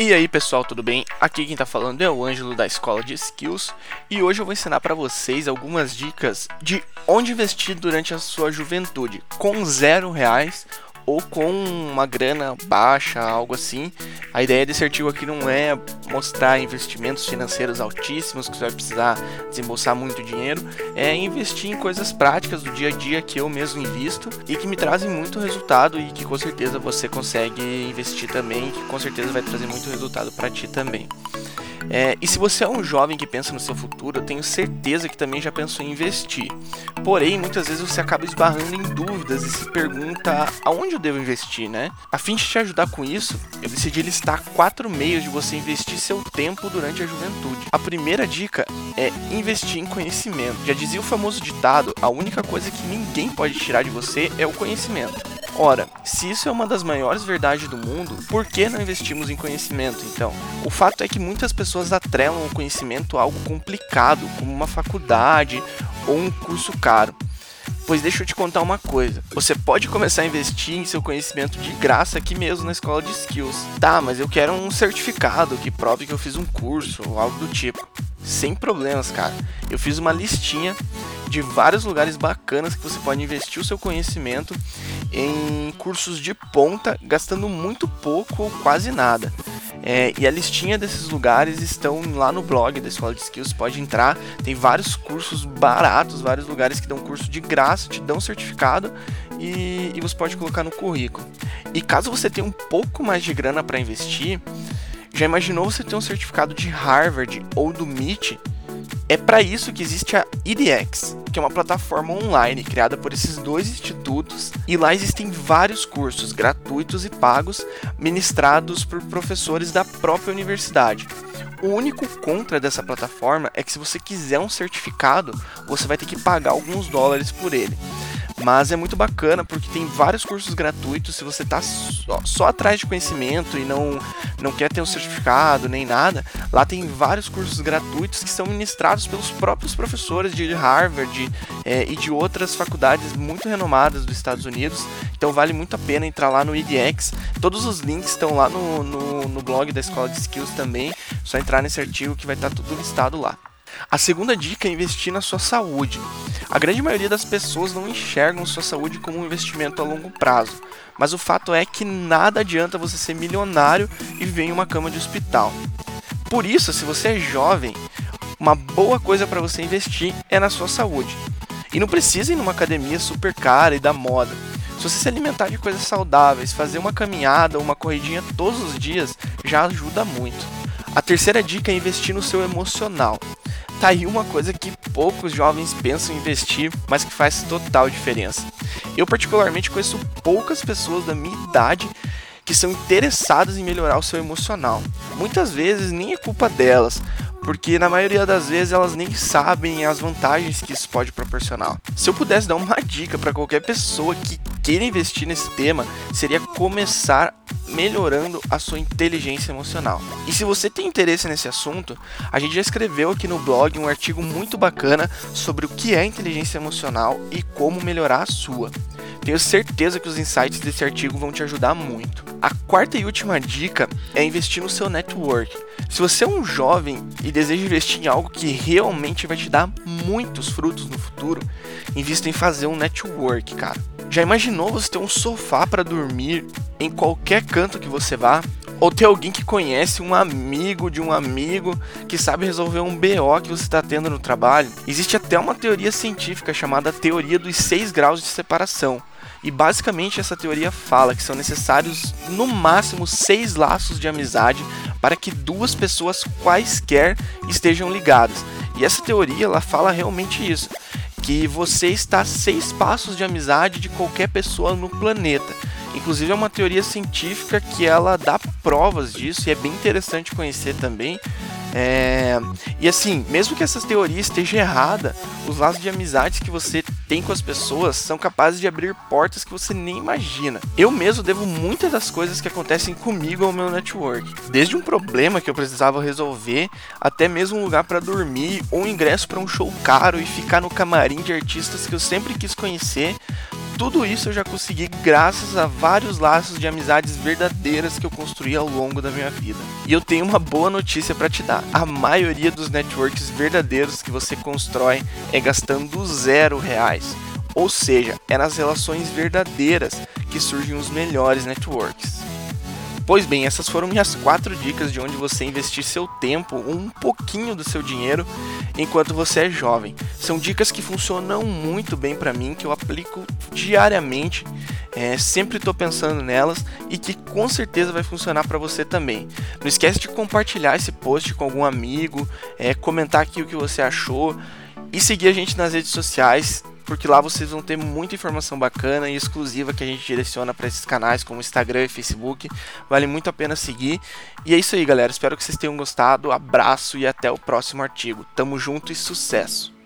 E aí pessoal, tudo bem? Aqui quem tá falando é o Ângelo da Escola de Skills e hoje eu vou ensinar para vocês algumas dicas de onde investir durante a sua juventude com zero reais ou com uma grana baixa, algo assim. A ideia desse artigo aqui não é mostrar investimentos financeiros altíssimos que você vai precisar desembolsar muito dinheiro, é investir em coisas práticas do dia a dia que eu mesmo invisto e que me trazem muito resultado e que com certeza você consegue investir também, que com certeza vai trazer muito resultado para ti também. É, e se você é um jovem que pensa no seu futuro, eu tenho certeza que também já pensou em investir. Porém, muitas vezes você acaba esbarrando em dúvidas e se pergunta aonde eu devo investir, né? A fim de te ajudar com isso, eu decidi listar quatro meios de você investir seu tempo durante a juventude. A primeira dica é investir em conhecimento. Já dizia o famoso ditado: a única coisa que ninguém pode tirar de você é o conhecimento. Ora, se isso é uma das maiores verdades do mundo, por que não investimos em conhecimento então? O fato é que muitas pessoas atrelam o conhecimento a algo complicado, como uma faculdade ou um curso caro. Pois deixa eu te contar uma coisa. Você pode começar a investir em seu conhecimento de graça aqui mesmo na escola de skills. Tá, mas eu quero um certificado que prove que eu fiz um curso ou algo do tipo. Sem problemas, cara. Eu fiz uma listinha de vários lugares bacanas que você pode investir o seu conhecimento em cursos de ponta, gastando muito pouco ou quase nada. É, e a listinha desses lugares estão lá no blog da Escola de Skills, pode entrar. Tem vários cursos baratos, vários lugares que dão curso de graça, te dão certificado e, e você pode colocar no currículo. E caso você tenha um pouco mais de grana para investir, já imaginou você ter um certificado de Harvard ou do MIT? É para isso que existe a edX, que é uma plataforma online criada por esses dois institutos, e lá existem vários cursos gratuitos e pagos ministrados por professores da própria universidade. O único contra dessa plataforma é que se você quiser um certificado, você vai ter que pagar alguns dólares por ele. Mas é muito bacana porque tem vários cursos gratuitos. Se você está só, só, atrás de conhecimento e não, não quer ter um certificado nem nada, lá tem vários cursos gratuitos que são ministrados pelos próprios professores de Harvard é, e de outras faculdades muito renomadas dos Estados Unidos. Então vale muito a pena entrar lá no edX. Todos os links estão lá no, no, no blog da Escola de Skills também. Só entrar nesse artigo que vai estar tá tudo listado lá. A segunda dica é investir na sua saúde. A grande maioria das pessoas não enxergam sua saúde como um investimento a longo prazo, mas o fato é que nada adianta você ser milionário e viver em uma cama de hospital. Por isso, se você é jovem, uma boa coisa para você investir é na sua saúde. E não precisa ir numa academia super cara e da moda. Se você se alimentar de coisas saudáveis, fazer uma caminhada ou uma corridinha todos os dias, já ajuda muito. A terceira dica é investir no seu emocional. Tá aí uma coisa que poucos jovens pensam em investir, mas que faz total diferença. Eu, particularmente, conheço poucas pessoas da minha idade que são interessadas em melhorar o seu emocional. Muitas vezes nem é culpa delas, porque na maioria das vezes elas nem sabem as vantagens que isso pode proporcionar. Se eu pudesse dar uma dica para qualquer pessoa que queira investir nesse tema, seria começar melhorando a sua inteligência emocional. E se você tem interesse nesse assunto, a gente já escreveu aqui no blog um artigo muito bacana sobre o que é inteligência emocional e como melhorar a sua. Tenho certeza que os insights desse artigo vão te ajudar muito. A quarta e última dica é investir no seu network. Se você é um jovem e deseja investir em algo que realmente vai te dar muitos frutos no futuro, invista em fazer um network, cara. Já imaginou você ter um sofá para dormir em qualquer canto que você vá? Ou ter alguém que conhece um amigo de um amigo que sabe resolver um BO que você está tendo no trabalho? Existe até uma teoria científica chamada teoria dos seis graus de separação. E basicamente essa teoria fala que são necessários no máximo seis laços de amizade para que duas pessoas quaisquer estejam ligadas. E essa teoria ela fala realmente isso que você está a seis passos de amizade de qualquer pessoa no planeta. Inclusive é uma teoria científica que ela dá provas disso e é bem interessante conhecer também. É... E assim, mesmo que essa teoria esteja errada, os laços de amizades que você tem com as pessoas são capazes de abrir portas que você nem imagina. Eu mesmo devo muitas das coisas que acontecem comigo ao meu network. Desde um problema que eu precisava resolver, até mesmo um lugar para dormir, ou um ingresso para um show caro e ficar no camarim de artistas que eu sempre quis conhecer, tudo isso eu já consegui graças a vários laços de amizades verdadeiras que eu construí ao longo da minha vida. E eu tenho uma boa notícia para te dar: a maioria dos networks verdadeiros que você constrói é gastando zero reais. Ou seja, é nas relações verdadeiras que surgem os melhores networks. Pois bem, essas foram minhas quatro dicas de onde você investir seu tempo, um pouquinho do seu dinheiro, enquanto você é jovem. São dicas que funcionam muito bem para mim, que eu aplico diariamente, é, sempre estou pensando nelas e que com certeza vai funcionar para você também. Não esquece de compartilhar esse post com algum amigo, é, comentar aqui o que você achou e seguir a gente nas redes sociais porque lá vocês vão ter muita informação bacana e exclusiva que a gente direciona para esses canais como Instagram e Facebook. Vale muito a pena seguir. E é isso aí, galera. Espero que vocês tenham gostado. Abraço e até o próximo artigo. Tamo junto e sucesso!